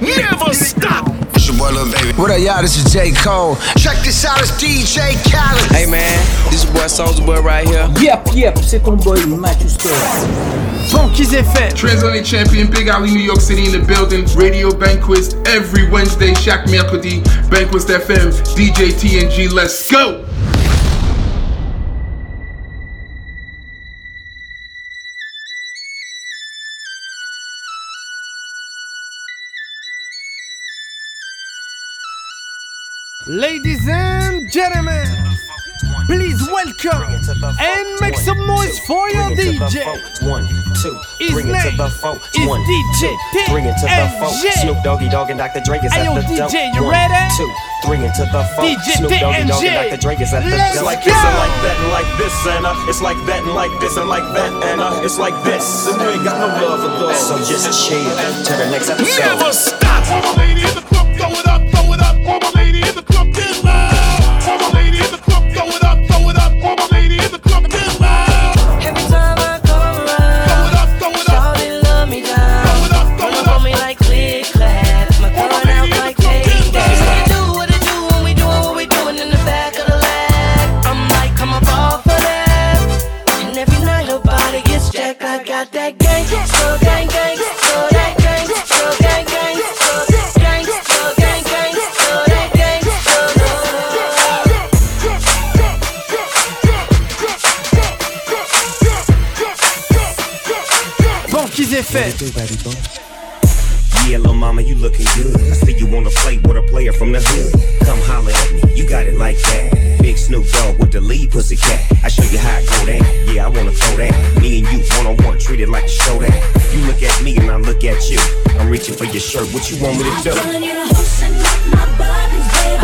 Never stop. It's your boy Lil Baby. What up, y'all? This is J. Cole. Check this out, it's DJ Khaled. Hey man, this your boy Soulja Boy right here. Yep, yep, c'est ton boy Matthew Scott. Funky's FM. Transatlantic champion, Big Alley, New York City in the building. Radio Banquise every Wednesday, chaque mercredi. Banquise FM, DJ TNG, let's go! Ladies and gentlemen, please welcome and make some noise for your DJ. One, two, His bring it to the folk. is One, DJ two, bring it to the folk. TNG. Snoop Doggy Dogg and Dr. Dre is at the DJ, dope. you One, two, bring it to the folk. DJ Snoop Doggy Dogg and Dr. Dre is at the Let's dope. like this and like that and like this and uh, it's like that and like this and like that and uh, it's like this and we ain't got no love for those. So just chill till the next episode. Never stop. Former lady in the club, throw it up, throw it up. In the club, get loud. Former lady in the club, throw it up, throw it up. Former lady in the club, get loud. Every time I come around, Throw it up, throw it up, Shawty love me throw down. it up, throw Run it up on up. me like click clack. My gun out like payday. You do what it do when we doing what we doing in the back of the lag. I'm like, come up off of that. And every night her body gets jacked. I got that gang, so gang, gang, Funky's FM. Yeah, little mama, you looking good. I see you wanna play with a player from the hood. Come holler at me, you got it like that. Big Snoop Dogg with the lead pussy cat. I show you how I go down. Yeah, I wanna throw that. Me and you one on one, treat it like a show that. You look at me and I look at you. I'm reaching for your shirt. What you want me to do? Telling you to loosen up my buttons, baby.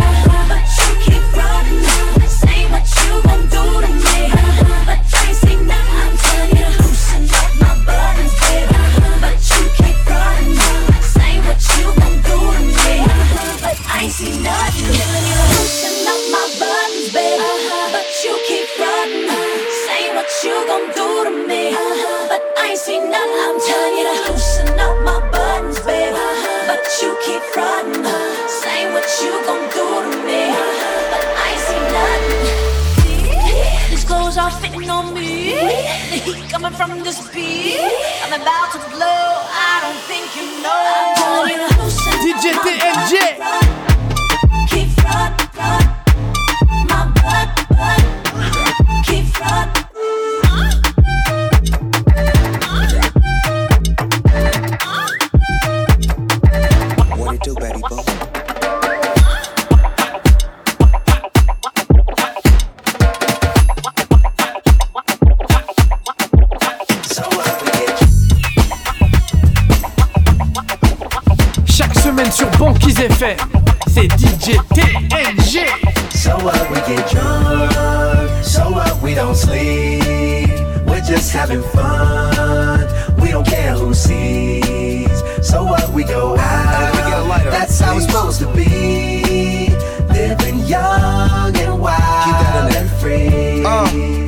FM, c'est DJ TNG. So what, we get drunk. So what, we don't sleep. We're just having fun. We don't care who sees. So what, we go out. That's how it's supposed to be. Living young and wild and free.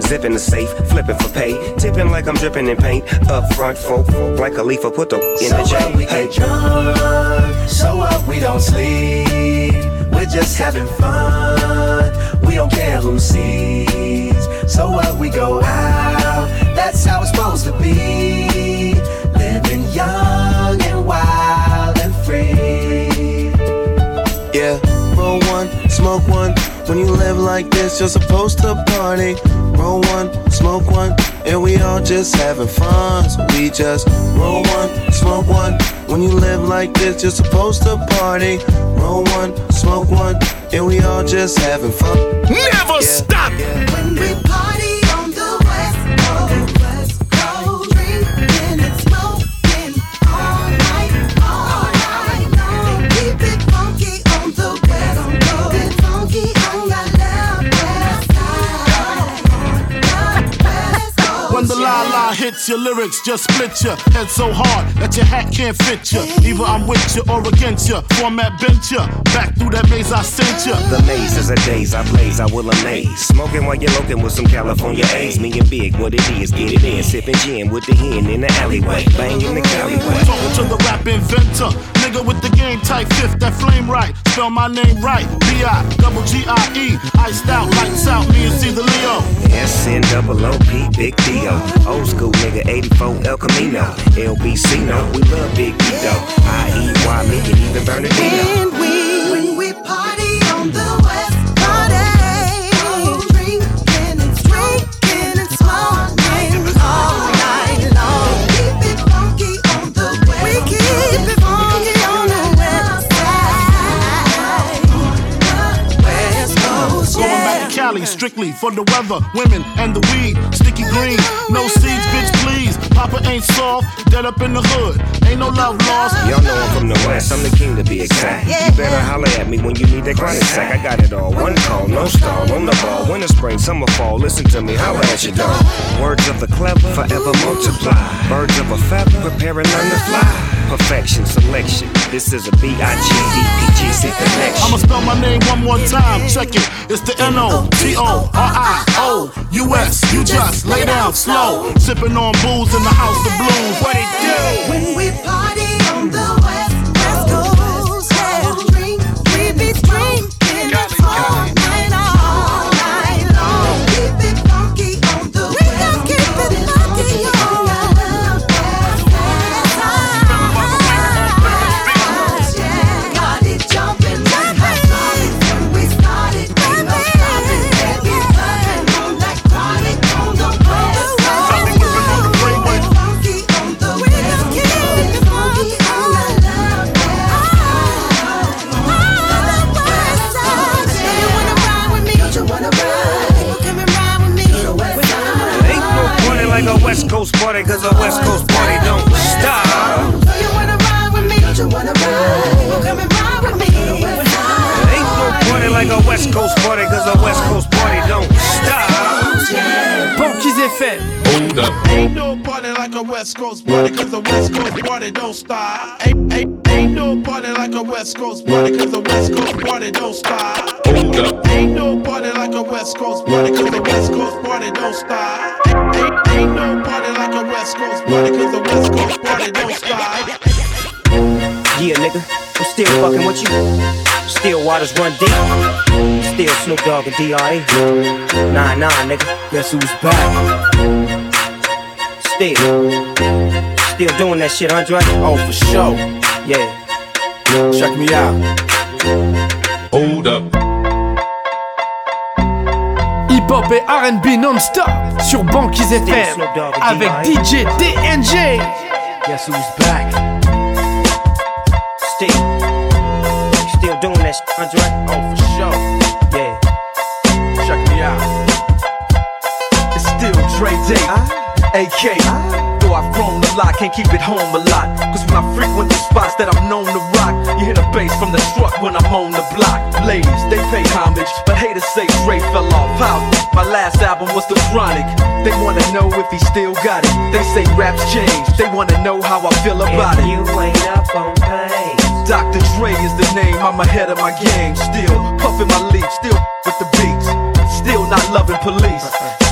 Zipping the safe, flipping for pay. Tipping like I'm dripping in paint. Up front, folk, like a leaf, put the in So the J. what, we get drunk. So what, we don't sleep. We're just having fun. We don't care who sees. So what, we go out. That's how it's supposed to be. Living young and wild and free. Yeah, roll one, smoke one. When you live like this, you're supposed to party. Roll one, smoke one, and we all just having fun. So we just roll one, smoke one. When you live like this, you're supposed to party. Roll one, smoke one, and we all just having fun. Never stop. When we party your lyrics, just split your head so hard that your hat can't fit you. Either I'm with you or against you. Format bent you. Back through that maze I sent you. The maze is a daze I blaze, I will amaze. Smoking while you're looking with some California A's. Me and Big, what it is, get it in. Sipping gin with the hen in the alleyway. Banging the alleyway. Talking to the rap inventor. Nigga with the game type fifth, that flame right. Spell my name right. B-I, double G-I-E. Iced out, lights out, me and C the Leo. SN double O-P, Big D-O. Old school nigga, 84 El Camino. LBC, no, we love Big D-O. I-E-Y, me and even Bernardino. When we, when we party strictly for the weather, women, and the weed. Sticky green, no seeds, bitch, please. Papa ain't soft, dead up in the hood. Ain't no love lost. Y'all know I'm from the west, I'm the king to be exact. You better holler at me when you need that chronic sack. I got it all. One call, no stall, on the ball. Winter, spring, summer, fall. Listen to me, holler at your dog. Words of the clever, forever multiply. Birds of a feather, prepare and learn to fly. Perfection, selection. This is a B-I-G-D-P-G-C connection. I'ma spell my name one more time. Check it. It's the N O T O R I O U S. You just lay down slow. Sipping on booze in the house of blues. What it do? When we party on the West Coast party, cause a West Coast party don't stop. You wanna ride with me? Don't you wanna ride? People come and ride with me. The West. Ain't no party like a West Coast party, cause a West Coast party don't stop. Banquise FM. Hold up. Ain't no party like a West Coast party, cause the West Coast party don't stop. Ain't, ain't, ain't no party like a West Coast party, cause the West Coast party don't stop. Hold up. Ain't no party like a West Coast party, cause the West Coast party don't stop. Ain't, ain't, ain't no party like a West Coast party, cause the West Coast party don't stop. Yeah, nigga, I'm still fucking with you. Still waters run deep. Still Snoop Dogg and D.R.E. Nah, nah, nigga. Guess who's back? Still. Still doing that shit, Andre? Oh, for sure. Yeah. Check me out. Hold up. Hip-hop et R&B non-stop sur Banquise FM Snoop Dogg et avec D.I. DJ TNG. Guess who's back? Still. Still doing that shit, Andre? Oh, for sure. Yeah. Check me out. It's still Dre Day, ah. AK. Ah. Though I've grown a lot, can't keep it home a lot. Cause when I frequent the spots that I'm known to rock, you hear the bass from the truck when I'm on the block. Ladies, they pay homage, but haters say Dre fell off. How? My last album was The Chronic. They wanna know if he still got it. They say raps change, they wanna know how I feel about it. You ain't up on pain. Dr. Dre is the name, I'm ahead of my game. Still puffing my leaf, still with the beats. Still not loving police.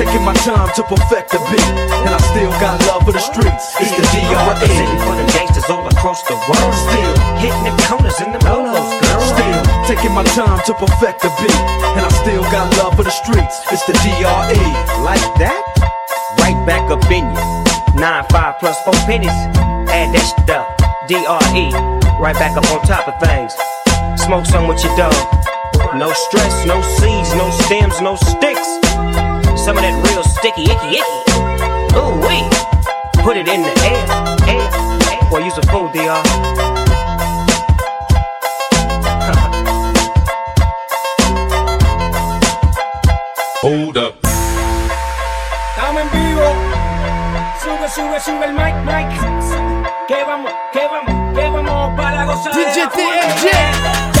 taking my time to perfect the beat, and I still got love for the streets. It's the I'm representing for the gangsters all across the world. Still, Hitting them corners and them lolos, girl. still taking my time to perfect the beat, and I still got love for the streets. It's the DRE. Like that? Right back up in you. Nine, five plus four pennies. Add that shit up. D-R-E. Right back up on top of things. Smoke some with your dog. No stress, no seeds, no stems, no sticks. Some of that real sticky, icky, icky. Ooh, wee. Put it in the air, air, air. Boy, you's a fool, DR. Hold up. Estamos en vivo. Sube, sube, sube el mic, mic. Que vamos, que vamos, que vamos para gozar. DJ TNG.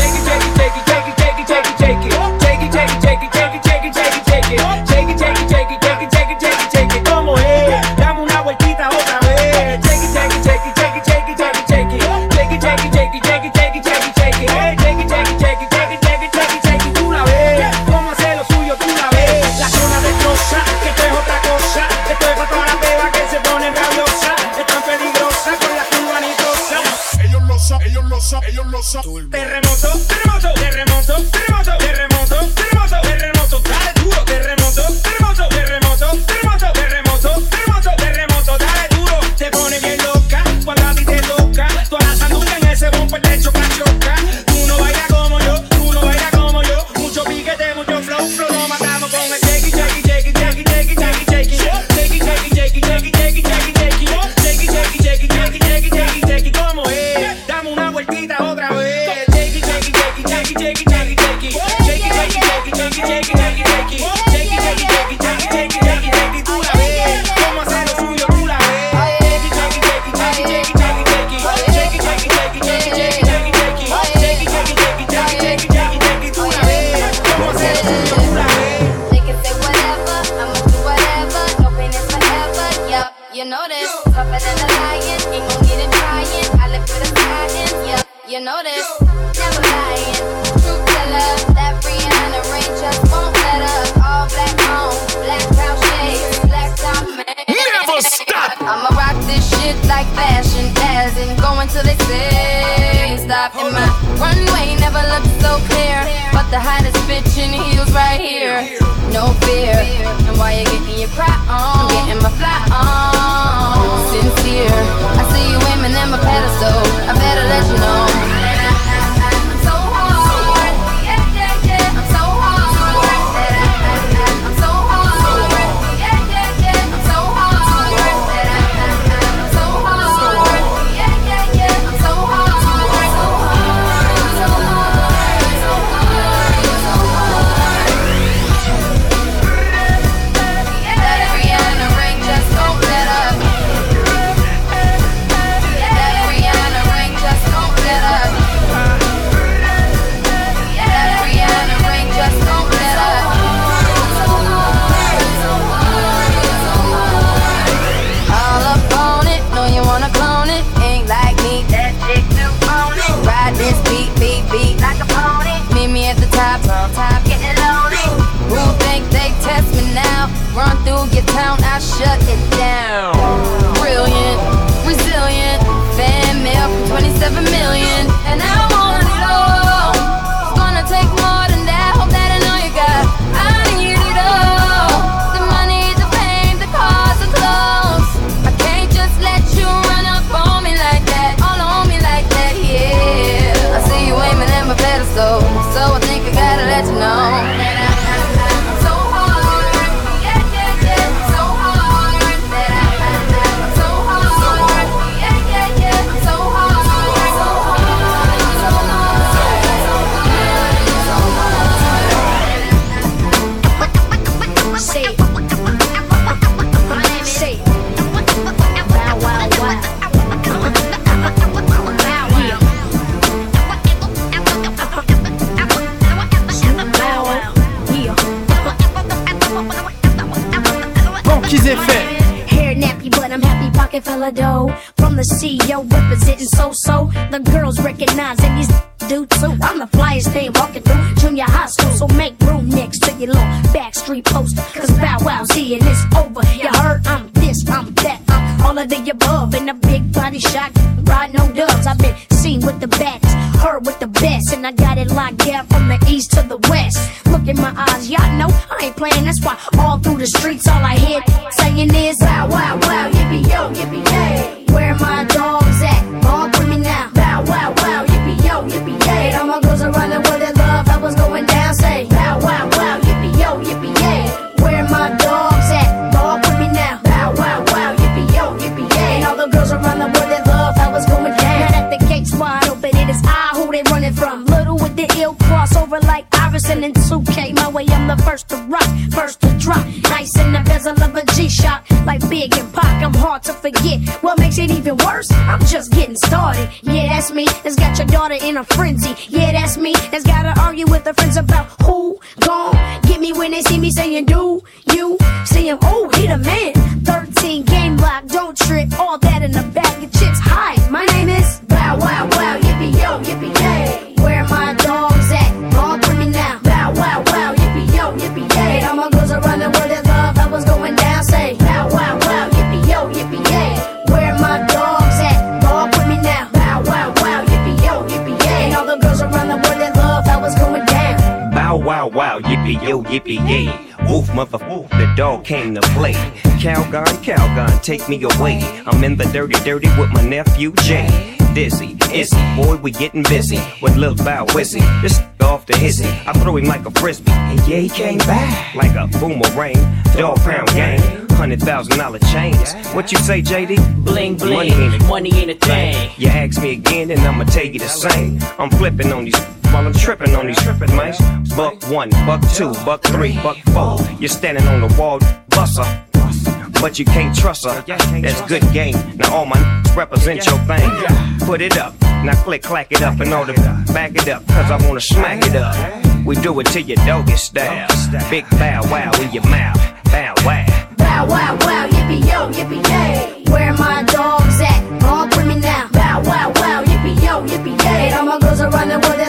I'm just getting started. Yeah, that's me. That's got your daughter in a frenzy. Yeah, that's me. That's gotta argue with her friends about who gon' get me when they see me saying do yippee yay. Woof, mother woof, the dog came to play. Calgon, Calgon, take me away. I'm in the dirty, dirty with my nephew Jay. Dizzy, Izzy, boy, we getting busy with Lil Bow Wizzy. This off the hizzy, I throw him like a frisbee, and yeah, he came back like a boomerang. Dog pound gang, hundred thousand dollar chains. What you say, JD? Bling bling, Money ain't a money ain't a thing. You ask me again, and I'ma tell you the same. I'm flipping on these while I'm tripping on these tripping mice. Buck one, buck two, buck three, buck four. You're standing on the wall, buster. But you can't trust her. That's good game. Now all my n- represent your thing. Put it up. Now click, clack it up and all the back it up. Cause I wanna smack it up. We do it to your doggy style. Big bow wow in your mouth. Bow wow. Bow wow wow, yippee yo, yippee yay. Where my dogs at? All for me now. Bow wow wow, yippee yo, yippee yay. And all my girls around the world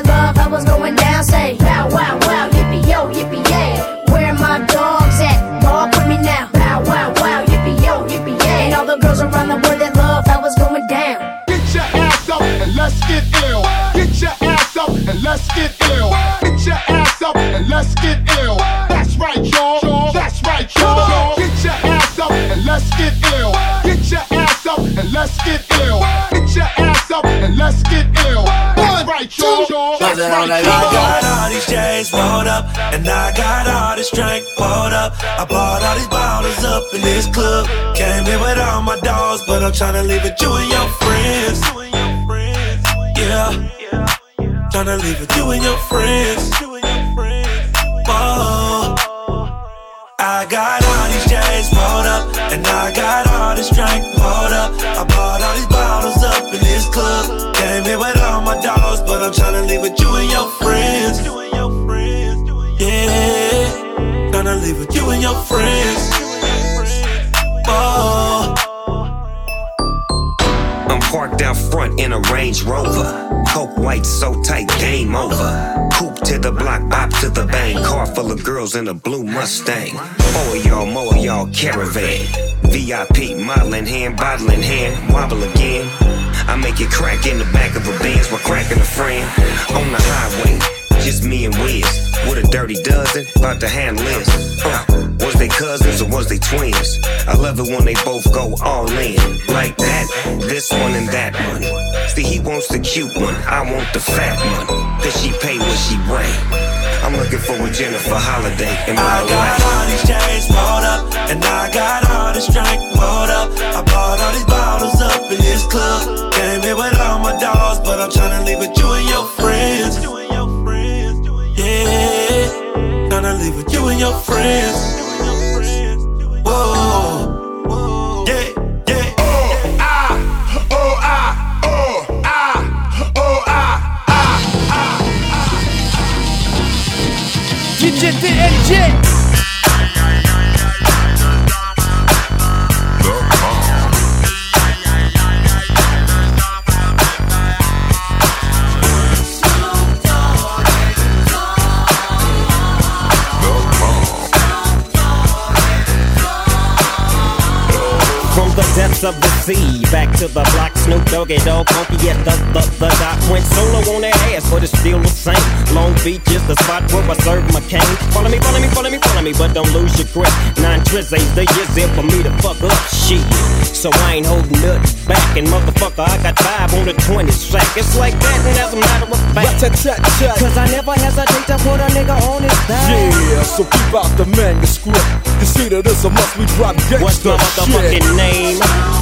y'all. I got all these chains rolled up, and I got all this drink poured up. I bought all these bottles up in this club. Came in with all my dogs, but I'm tryna leave with you and your friends. Yeah, tryna leave with you and your friends. Whoa. I got all these chains rolled up, and I got all this drink poured up. I bought all these bottles up in this club. Came in with all my dogs, but I'm tryna leave with you and your friends. Yeah, tryna leave with you and your friends. Whoa. I'm parked out front in a Range Rover. Coke white so tight, game over. Coupe to the block, bop to the bang. Car full of girls in a blue Mustang. Four y'all, more y'all caravan. VIP, model in hand, bottle in hand, wobble again. I make it crack in the back of a Benz while cracking a friend. On the highway, just me and Wiz. With a dirty dozen, about to handle this. Uh, was they cousins or was they twins? I love it when they both go all in. Like that, this one and that one. See, he wants the cute one, I want the fat one. Cause she pay what she weigh. I'm looking for a Jennifer Holliday in my I got life. all these chains rolled up, and I got all this drink rolled up. I bought all these bottles up in this club. Came here with all my dogs, but I'm tryna leave with you and your friends. Yeah, tryna leave with you and your friends. Doggy Dogg, funky at the, the, the dot. Went solo on their ass, but it's still the same. Long Beach is the spot where I serve my cane. Follow me, follow me, follow me, follow me, but don't lose your grip. Nine tris ain't the years in for me to fuck up shit. So I ain't holding nothing back, and motherfucker, I got five on the 20 sack. It's like that, and as a matter of fact. Cause I never hesitate to put a nigga on his back. Yeah, so keep out the manuscript. You see that it's a must we drop gangsta What's my motherfucking shit. name?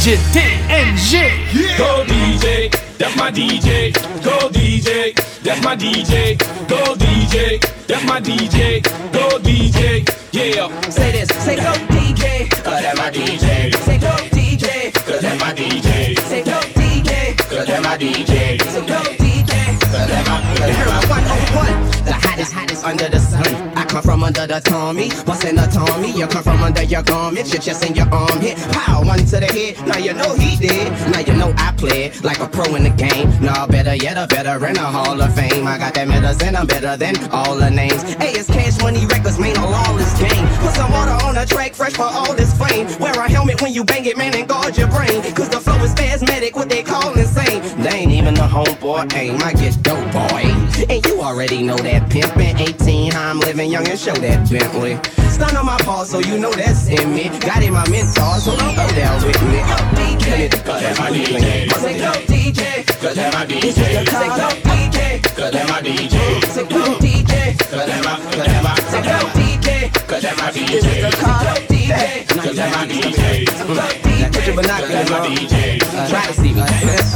DJ TNG. Yeah. Go DJ, that's my DJ. Go DJ, that's my DJ. Go DJ, that's my DJ. Go DJ, yeah. Say this, say go DJ, cause that's my DJ. Say go DJ, cause that's my DJ. Say go DJ, cause that's my DJ. Say go DJ, cause that's my DJ. One on one, the hottest, hottest under the sun. I come from under the Tommy, bustin' a your garment, shit just in your arm hit. Pow, one to the head, now you know he did. Now you know I played like a pro in the game. Nah, better yet, a veteran, a Hall of Fame. I got that medicine, I'm better than all the names. Hey, it's Cash Money Records, man, a lawless game. Put some water on the track, fresh for all this fame. Wear a helmet when you bang it, man, and guard your brain. Cause the flow is spasmodic, what they call insane. They ain't even the homeboy aim, I get dope, boy. And you already know that pimpin' 18, how I'm living young and show that Bentley none of my fault, so you know that's in me. Got in my mentor, so don't go down with me. Play it, cause that's my DJ. Say go DJ, cause that's my DJ. Say go DJ, cause that's my DJ. Say go DJ, cause that's my, cause that's my. Say go DJ, cause that's my DJ. Say go DJ, cause that's my DJ. Put your binoculars on. Try to see me. Let's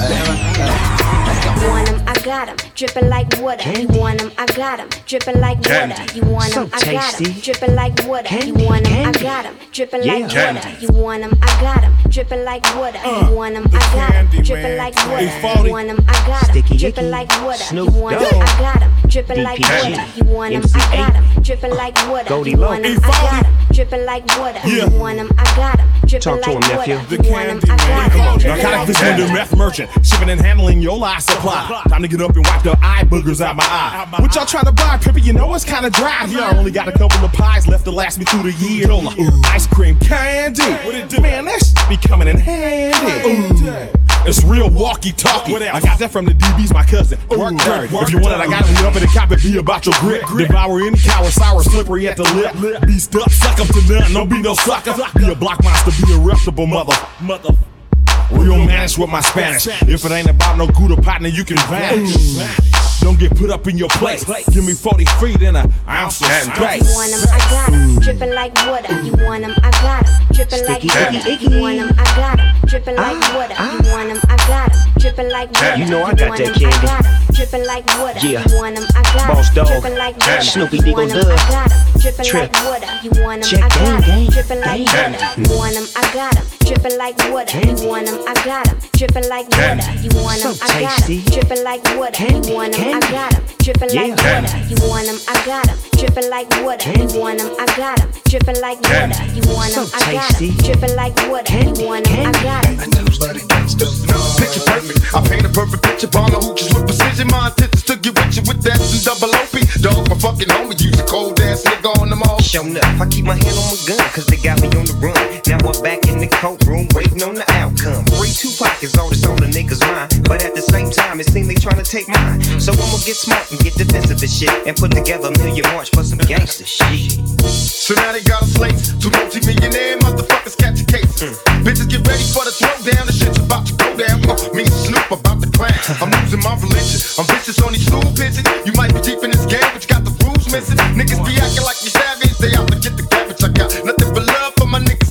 go got 'em, dripping like water. Candy. You want 'em, I got 'em, dripping like Candy. water. You want 'em, so I got 'em, dripping like water. Candy. You want 'em, I got 'em, dripping yeah. like Candy. water. You want 'em, I got 'em, dripping like water. Uh, you want 'em, I got 'em, dripping like water. You want 'em, I got 'em, dripping like water. Snoop you want 'em, I got 'em, dripping like water. You want 'em, I got 'em, dripping like water. Goldie Loc. I got 'em, dripping like water. You want 'em, I got 'em, dripping like water. You want 'em, I got 'em. Narcotic vision, ref merchant, shipping and handling your last supply. Time to get up and wipe the eye boogers out my eye. What y'all trying to buy, Pippa? You know it's kinda dry Yeah, I only got a couple of pies left to last me through the year. Ooh, ice cream candy. What it do? Man, that be coming in handy. Ooh. It's real walkie-talkie. I got that from the DBs, my cousin. Work dirty. If you want it, I got it up in the cop and be about your grit. Devour any coward, sour, slippery at the lip. lip. Be stuck, suck up to none. Don't be no sucker. Be a block monster, be a reputable mother. Mother. Or you'll manage with my Spanish. If it ain't about no good partner, you can vanish. Don't get put up in your place. Give me 40 feet and a ounce of space. You want them, I got them. Dripping like water. You want them, I got them dripping like water. You want them, I got them. Dripping like water. You want them, I got them. Dripping like water. You know I got that candy. Dripping like water. Yeah. You want them, I got them. Boss dog. Dripping like water. Snoopy Diggle Love. Dripping like water. You want them, I got them. Dripping like water. You want them, I got them. Dripping like water. You want them, I got them. Dripping like water. You want them, I got them. Dripping like water. You want them, I got them. Dripping like water. You want them, I got them dripping like water. You want them, I got them, Drippin' like water. You want them, I got them, Drippin' like water. You want them, I got them. Picture perfect, I paint a perfect picture. Ball the hoochies with precision. My intentions to get with you with that and double OP. Dog, my fucking homie, use a cold ass nigga on the Showing up, I keep my hand on my gun, cause they got me on the run. Now I'm back in the courtroom, waiting on the outcome. Three two pockets, all this on the niggas' mind. But at the same time, it seems they trying to take mine. So I'ma get smart and get defensive and shit. And put together a million march for some gangster shit. So now they got a slate. Two multi-millionaire motherfuckers catch a case. Mm. Bitches get ready for the throwdown. The shit's about to go down. Uh, me and Snoop about to clash. I'm losing my religion. I'm vicious on these stool pigeons. You might be deep in this game, but you got the rules missing. Niggas be acting like you I forget the garbage I got. Nothing but love for my niggas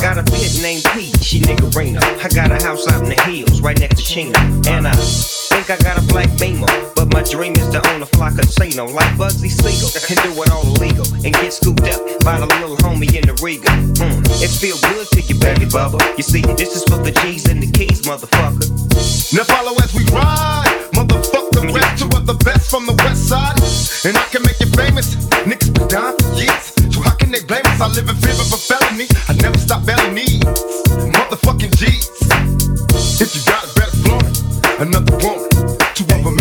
got a pit named P. she niggerina. I got a house out in the hills, right next to Chino. And I think I got a black beamer. But my dream is to own a fly casino like Bugsy Siegel. And do it all illegal. And get scooped up by the little homie in the Riga. Mm, it feel good to you, baby bubba. You see, this is for the G's and the keys, motherfucker. Now follow as we ride the rap, two of the best from the west side. And I can make you famous. Niggas been down for years. So how can they blame us? I live in fear of a felony. I never stop bailing me. Motherfucking G's. If you got a better flaunt. Another woman, two of them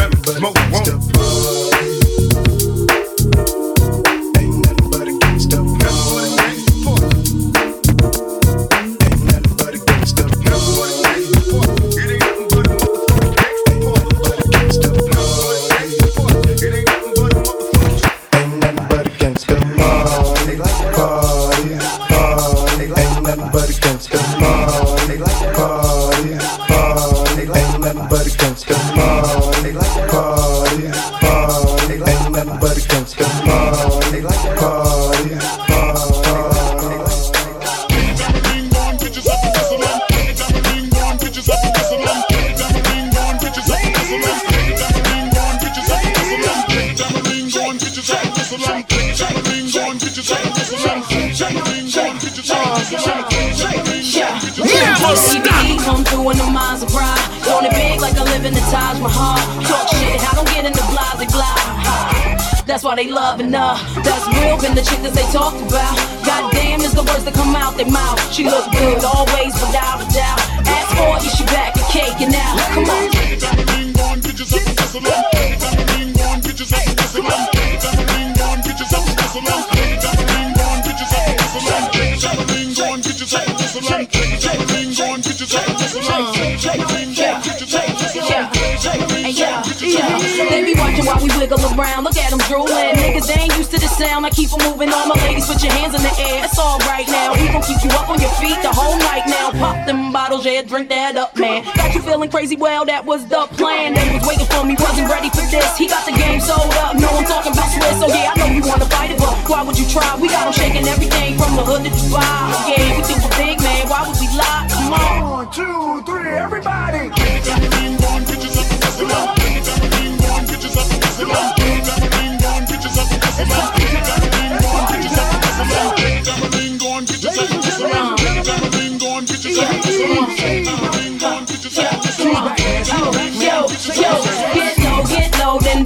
nothing but a party. Party, the Taj Mahal. Talk shit, I don't get in the blah. That's why they loving her. That's real, been the chick that they talked about. Goddamn is the words that come out their mouth. She look good always, without a doubt. Ask for it, she back and caking out. Come on. While we wiggle around. Look at them drooling. Niggas, they ain't used to the sound. I keep keep 'em moving. All my ladies, put your hands in the air. It's all right now. We gon' keep you up on your feet the whole night now. Pop them bottles, yeah, drink that up, man. Got you feeling crazy? Well, that was the plan. They was waiting for me, wasn't ready for this. He got the game sold up. No, I'm talking about Swiss. So yeah, I know you wanna fight it, but why would you try? We got 'em shaking everything from the hood to Dubai. Yeah, we do a big man. Why would we lie? Come on. One, two, three, everybody.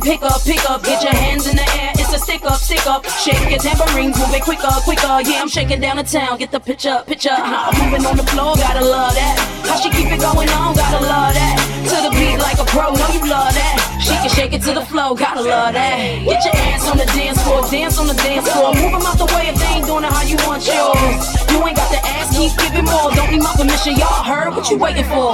Pick up, pick up, get your hands in the air. It's a stick up, stick up. Shake your tambourines, move it quicker, quicker. Yeah, I'm shaking down the town. Get the picture, picture. I'm moving on the floor, gotta love that. How she keep it going on, gotta love that. To the beat like a pro, know you love that. She can shake it to the flow, gotta love that. Get your ass on the dance floor, dance on the dance floor. Move 'em out the way if they ain't doing it how you want yours. You ain't got to ask, keep giving more. Don't need my permission, y'all heard what you waiting for.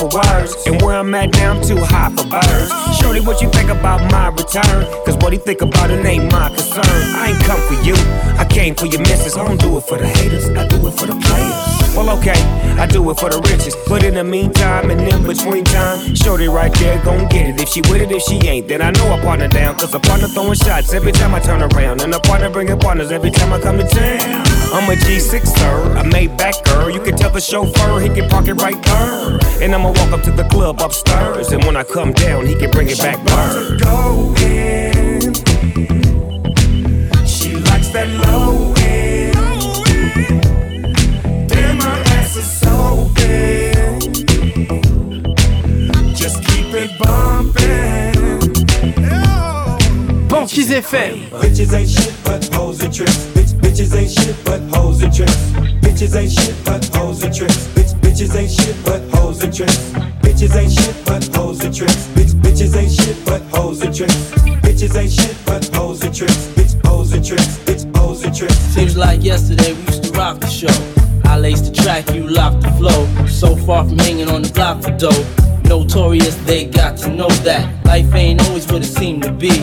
for words, and where I'm at now, I'm too high for birds. Shorty, what you think about my return? Cause what he think about it ain't my concern. I ain't come for you, I came for your missus. I don't do it for the haters, I do it for the players. Well, okay, I do it for the riches. But in the meantime, and in between time, Shorty right there gon' get it. If she with it, if she ain't, then I know I partner down. Cause a partner throwing shots every time I turn around. And a partner bringing partners every time I come to town. I'm a G6, sir, a Maybach girl. You can tell the chauffeur he can park it right there. And I'ma walk up to the club upstairs. And when I come down, he can bring it back word. Go in. She likes that low end. Damn, my ass is so big. Just keep it bumping. Banquise FM. Bitches ain't shit but hoes and tricks. Bitch, bitches ain't shit but hoes and tricks. Bitches ain't shit but hoes and tricks. Bitch, bitches ain't shit but hoes and tricks. Bitches ain't shit but hoes and tricks. Bitch, bitches ain't shit but hoes and tricks. Bitches ain't shit but hoes and tricks. Bitch, hoes and tricks. Bitch, hoes and tricks. Seems like yesterday we used to rock the show. I laced the track, you locked the flow. So far from hanging on the block for dough. Notorious, they got to know that life ain't always what it seemed to be.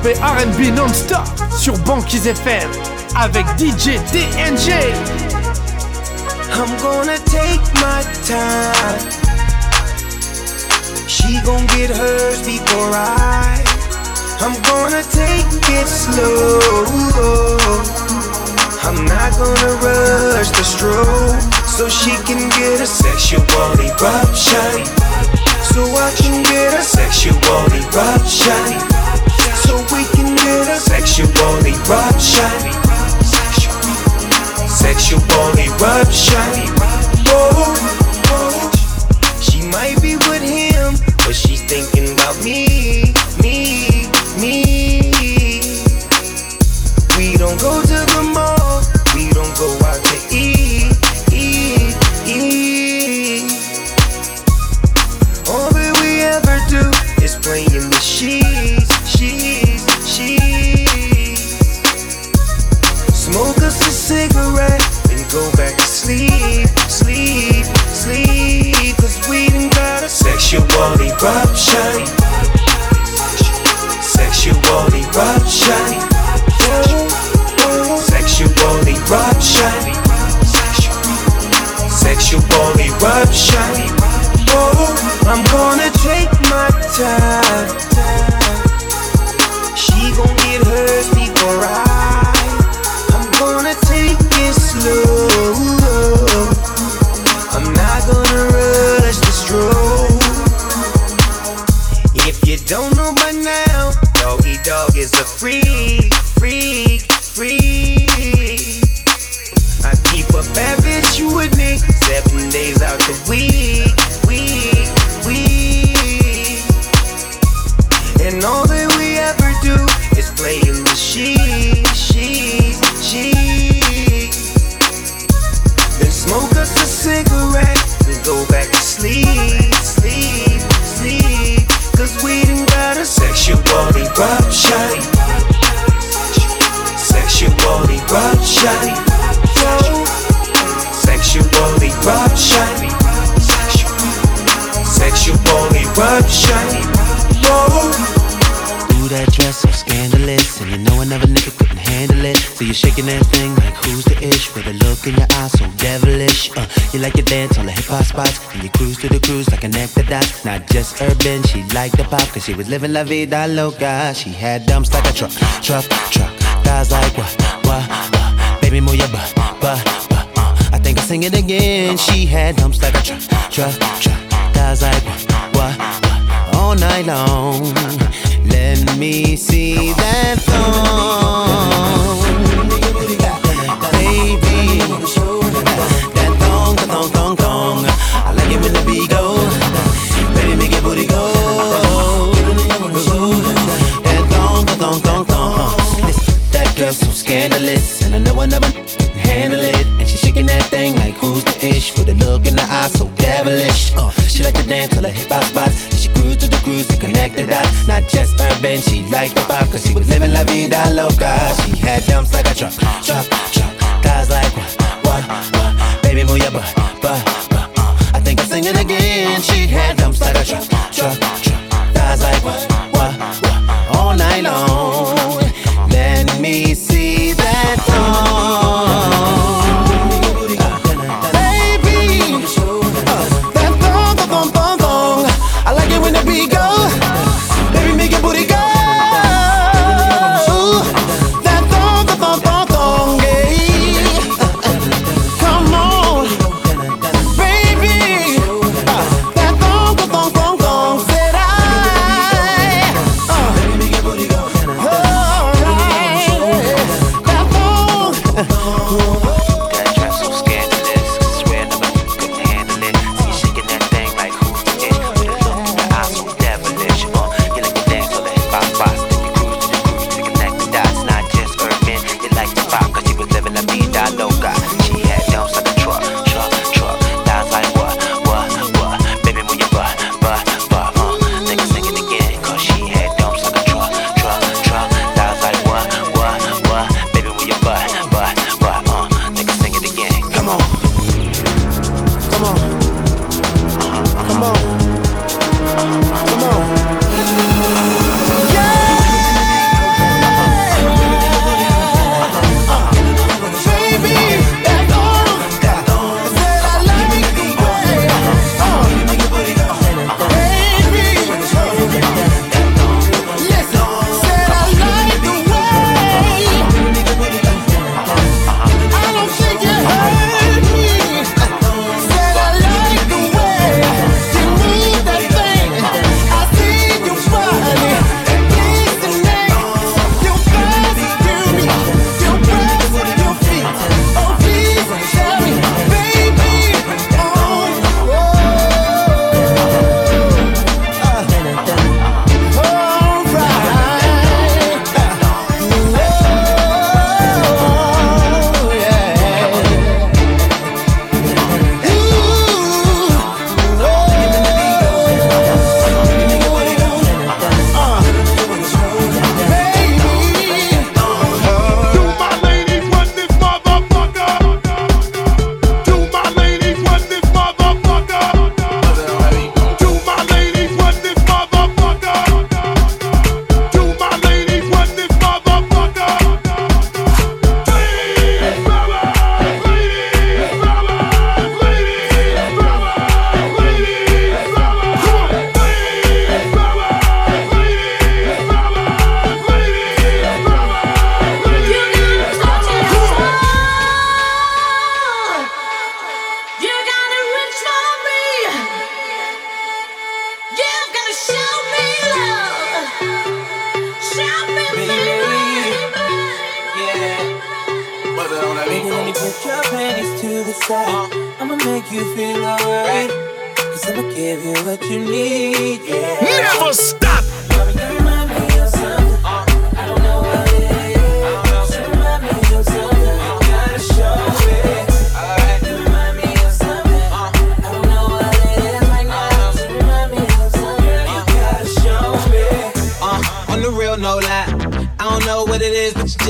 hip-hop et RB non-stop sur Banquise FM avec DJ TNG. I'm gonna take my time. She gonna get hers before I. I'm gonna take it slow. I'm not gonna rush the stroke so she can get a sexual eruption. So I can get a sexual eruption so we can hit a sexual eruption. Sexual eruption. Oh. corruption. like the pop, cause she was living la vida loca. She had dumps like a truck, truck, truck. Thighs like what, what, what. Baby, move your butt, butt, butt. Uh. I think I'll sing it again. She had dumps like a truck, truck, truck. Thighs like what, what, what. All night long. like a prophecy. We're living la vida it on that Baby, let me put your panties to the side. Uh. I'ma make you feel alright. Cause I'ma give you what you need. Yeah. Never stop.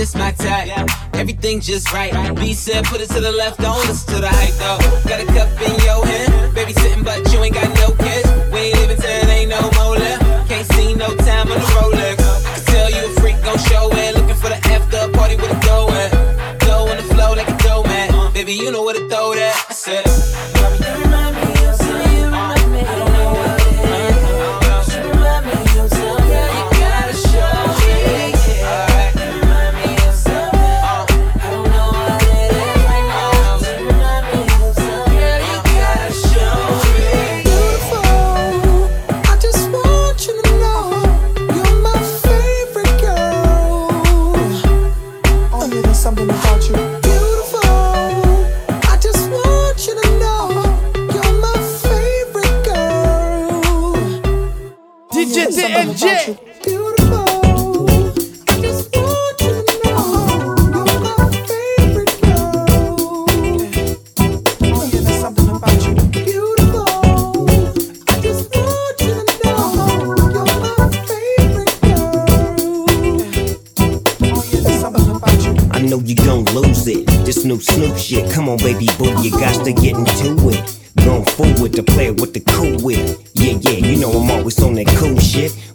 Just my type. Everything just right. B said, put it to the left, don't listen to the hype though. Got a cup in your hand, baby sitting, but you ain't got no kids. We ain't leaving till it ain't no more left. Can't see no time on the Rolex. I can tell you a freak, gon' show it. Looking for the after party with a go at. Go on the flow like a dough man. Baby, you know where to throw that. I said, Going forward to play with the cool with. Yeah, yeah, you know I'm always on that cool shit.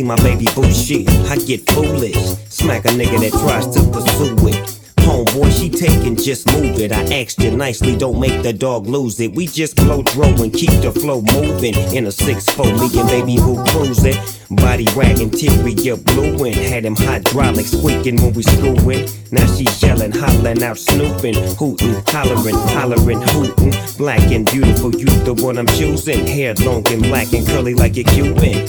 see my baby boo shit, I get foolish. Smack a nigga that tries to pursue it. Homeboy, she taking, just move it. I asked you nicely, don't make the dog lose it. We just blow throw and keep the flow moving. In a 6-4, me and baby boo cruising. Body ragging, interior blueing. Had him hydraulic squeaking when we screwing. Now she yelling, hollering out, snooping, hooting, hollering, hollering, hooting. Black and beautiful, you the one I'm choosing. Hair long and black and curly like a Cuban.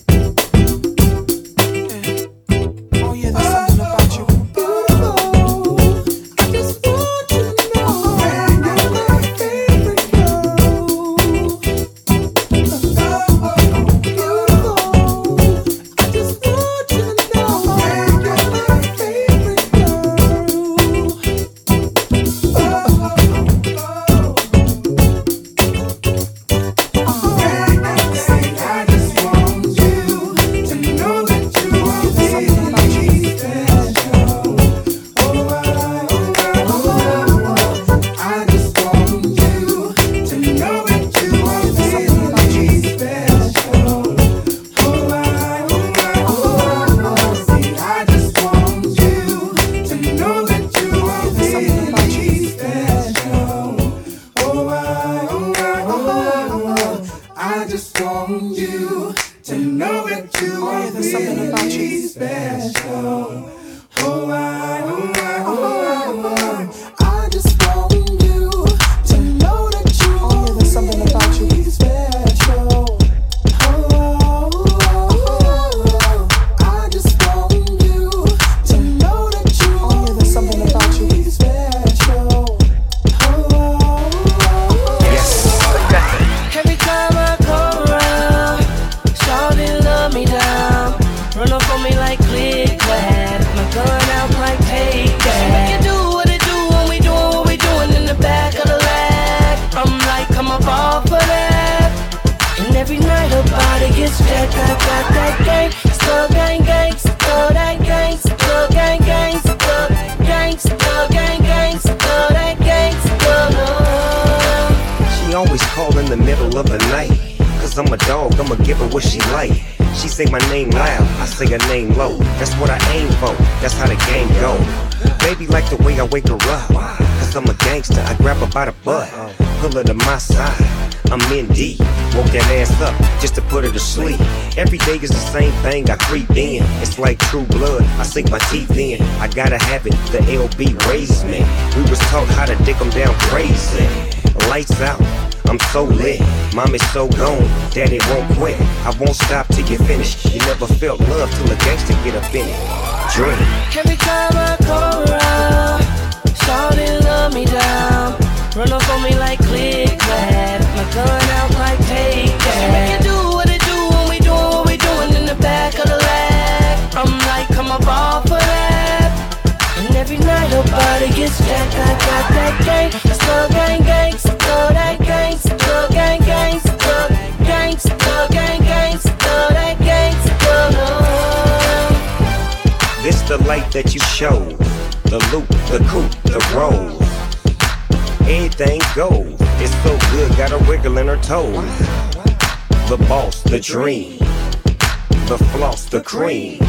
Sink my teeth in. I gotta have it, the LB raised me. We was taught how to dick 'em down crazy. Lights out. I'm so lit, mom is so gone, daddy won't quit. I won't stop till you finish. You never felt love till a gangster get up in it. Dream. Every time I come around, love me down. Run up on me like click clap, my gun out like take that. Every night gets that gang, gang gang, that gang, gang gang, gang, gang gang, that gang. This the light that you show, The loop, the coupe, the roll. Everything goes. It's so good, got her wiggling her toes. The boss, the dream. The floss, the cream.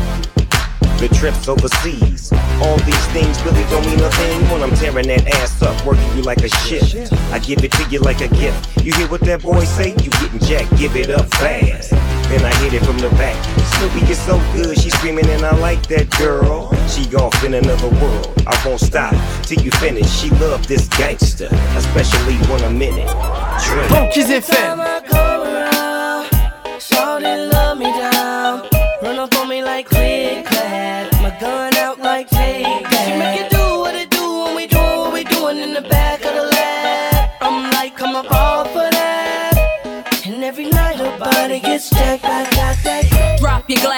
The trips overseas. All these things really don't mean a thing when I'm tearing that ass up, working you like a shift. I give it to you like a gift. You hear what that boy say? You getting jacked, give it up fast. Then I hit it from the back. Snoopy is so good, she screaming and I like that girl. She off in another world. I won't stop till you finish. She love this gangster, especially when I'm in it. Drink. Time I come around, shawty love me body gets jacked.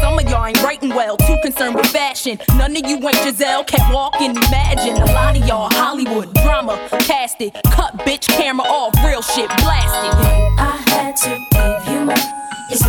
Some of y'all ain't writing well, too concerned with fashion. None of you ain't Giselle, can't walk and imagine. A lot of y'all Hollywood drama, cast it, cut bitch camera off, real shit blasted. I had to give you more. It's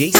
DJ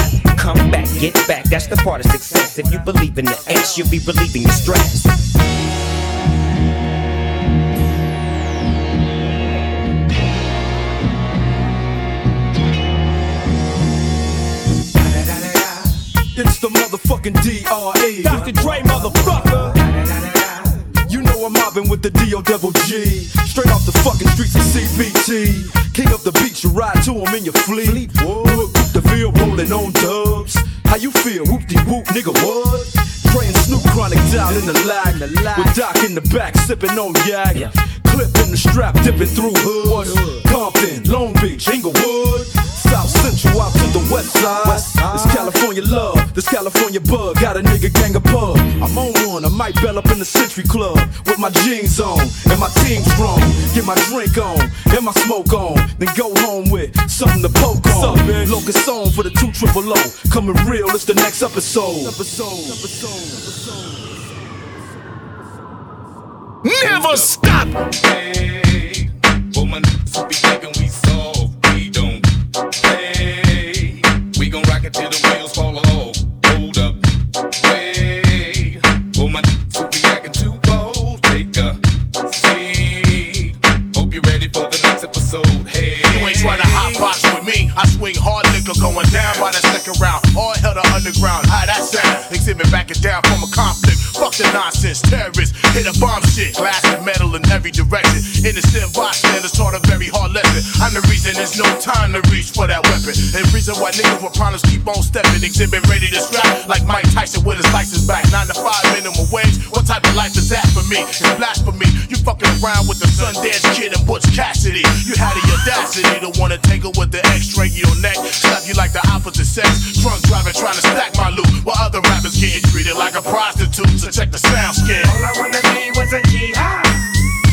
Come back, get back, that's the part of success. If you believe in the ass, you'll be relieving your stress. It's the motherfucking DRE. Dr. Dre, motherfucker. You know I'm mobbing with the DO Devil G. Straight off the fucking streets of CPT. King of the beach, you ride to him in your fleet. Fleetwood field rolling on dubs. How you feel? Whoop de whoop, nigga, what? Praying Snoop Chronic down in the lag. With Doc in the back, sipping on yak. Clip in the strap, dipping through hoods. Compton, Long Beach, Inglewood. South Central out to the west side. This California love, this California bug. Got a nigga gang of pub. I'm on one, I might bell up in the Century Club. With my jeans on, and my team strong. Get my drink on, and my smoke on. Then go home with something to poke on. up Locust song for the two triple O. Coming real, it's the next episode. Never stop. Hey, for my be thinking we soft, we don't play. We gon' rock it till the wheels fall off. Hold up, hey, for my be acting too bold, take a seat. Hope you're ready for the next episode. Hey, You ain't trying to hot box with me. I swing hard liquor going down by the second round. All hell to underground. How that sound? Xzibit backing down from a conflict. Fuck the nonsense. Terrorists hit a bomb shit. Glass and metal in every direction. Innocent bystanders taught a very hard lesson. I'm the reason there's no time to reach for that weapon. And reason why niggas with problems keep on stepping. Xzibit ready to scrap like Mike Tyson with his license back. Nine to five minimum wage. What type of life is that for me? It's blasphemy. You fucking around with the Sundance Kid and Butch Cassidy. You had the audacity to wanna tangle with the X-ray your neck. Slap you like the opposite sex. Drunk driving trying to stack my loot. While other rappers getting treated like a prostitute. So check the sound scale. All I wanna be was a G high.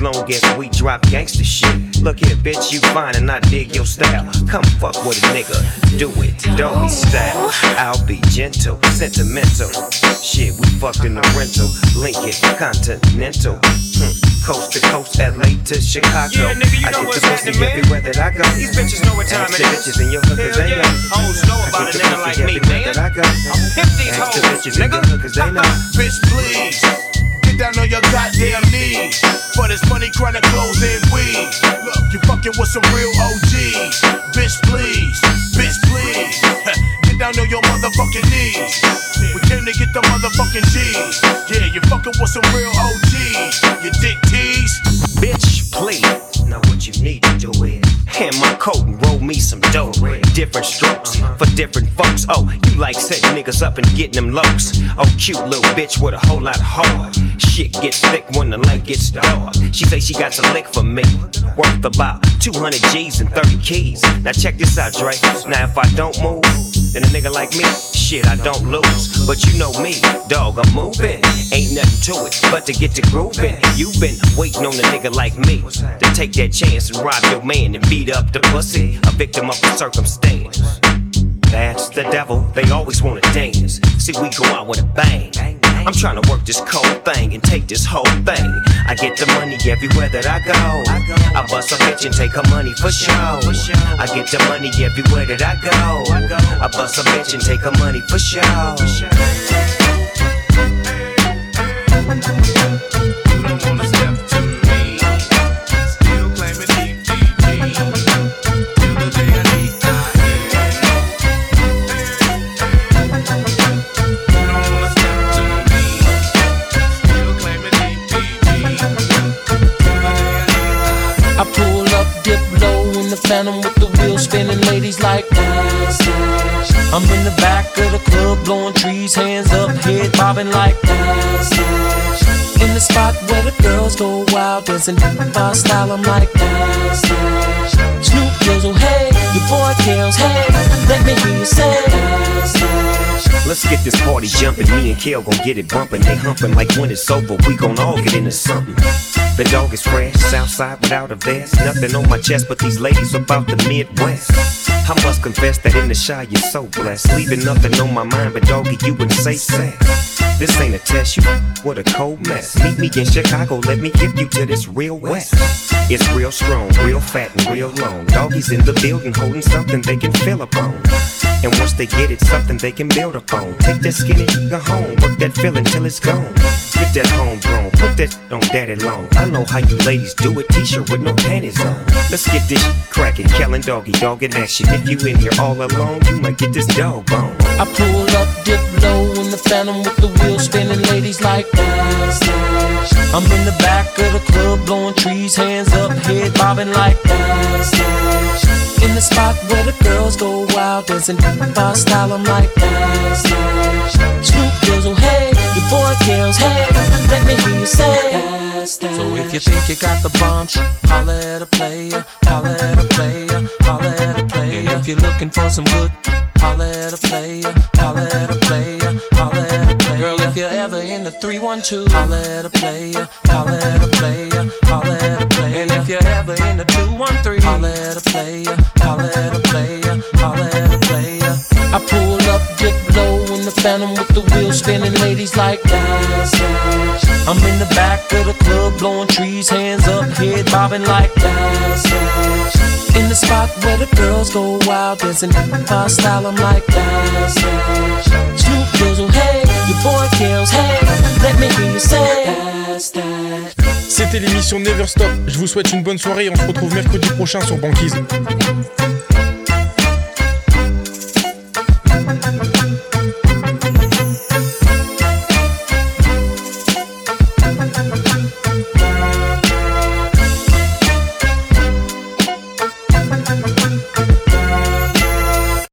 As long as we drop gangster shit. Look here, bitch, you fine and I dig your style. Come fuck with a nigga, do it, doggy style. I'll be gentle, sentimental. Shit, we fucked in the rental, Lincoln, Continental. Hmm. Coast to coast, LA to Chicago. Yeah, nigga, you I know what's happening, man. everywhere that I go. These bitches know what time Ask it the bitches in your hookers, Hell they yeah. know. I don't know about a nigga like me, man. that I go. I'm pimp these hoes, nigga. your hookers, they know. Bitch, please. Down on your goddamn knees. For this money, chronic clothes and weed. Look, you fucking with some real OGs. Bitch, please. Bitch, please. Get down on your motherfucking knees. We came to get the motherfucking G's. Yeah, you fucking with some real OGs. You dick tease. Bitch, please. Now what you need to do is hand my coat and roll me some dough. Different strokes for different folks. Oh, you like setting niggas up and getting them lows. Oh, cute little bitch with a whole lot of heart. Shit gets thick when the light gets dark. She say she got a lick for me, worth about 200 G's and 30 keys. Now check this out, Dre. Now if I don't move, then a nigga like me, shit, I don't lose. But you know me, dog, I'm moving. Ain't nothing to it but to get to grooving. You've been waiting on a nigga like me to take that chance and rob your man and beat up the pussy, a victim of circumstance. That's the devil, they always wanna dance. See, we go out with a bang. I'm trying to work this cold thing and take this whole thing. I get the money everywhere that I go. I bust a bitch and take her money for show. I get the money everywhere that I go. I bust a bitch and take her money for show. Phantom with the wheels spinning, ladies like dash. I'm in the back of the club, blowing trees, hands up, head bobbing like dash. In the spot where the girls go wild, dancing my style, I'm like dash. Snoop Dizzle, hey, your boy Kels, hey, let me hear you say. Let's get this party jumping. Me and Kels gon' get it bumping. They humping like when it's over. We gon' all get into something. The dog is fresh, Southside without a vest. Nothing on my chest but these ladies about the Midwest. I must confess that in the shy you're so blessed. Leaving nothing on my mind, but doggy, you wouldn't say sex. This ain't a test, you what a cold mess. Meet me in Chicago, let me give you to this real west. It's real strong, real fat, and real long. Doggies in the building holding something they can feel upon. And once they get it, something they can build upon. Take that skinny nigga home, work that feeling till it's gone. Get that homegrown, put that on daddy long. I know how you ladies do it, t-shirt with no panties on. Let's get this cracking, Kellen doggy, dog in action. If you in here all alone, you might get this dog bone. I pull up, dip low in the phantom with the wheels spinning, ladies like. I'm in the back of the club, blowing trees, hands up, head bobbing like that. In the spot where the girls go wild, dancing my style, I'm like that. Snoop Dizzle, oh, hey, your boy Kels, hey, let me hear you say. So if you think you got the bomb, holla at a player, holla at a player, holla at a player. And if you're looking for some good, holla at a player, holla at a player, holla at a player. Girl, if you're ever in the 312, holla at a player, holla at a player, holla at a player. You're ever in the 213, holla at a player, holla at a player, holla at a player. I pull up, dip low in the phantom with the wheels spinning, ladies like that. I'm in the back of the club, blowing trees, hands up, head bobbing like that. In the spot where the girls go wild, dancing my style, I'm like that. Snoop Dizzle, hey, your boy Kels, hey, let me hear you say that's that. C'était l'émission Never Stop. Je vous souhaite une bonne soirée et on se retrouve mercredi prochain sur Banquise.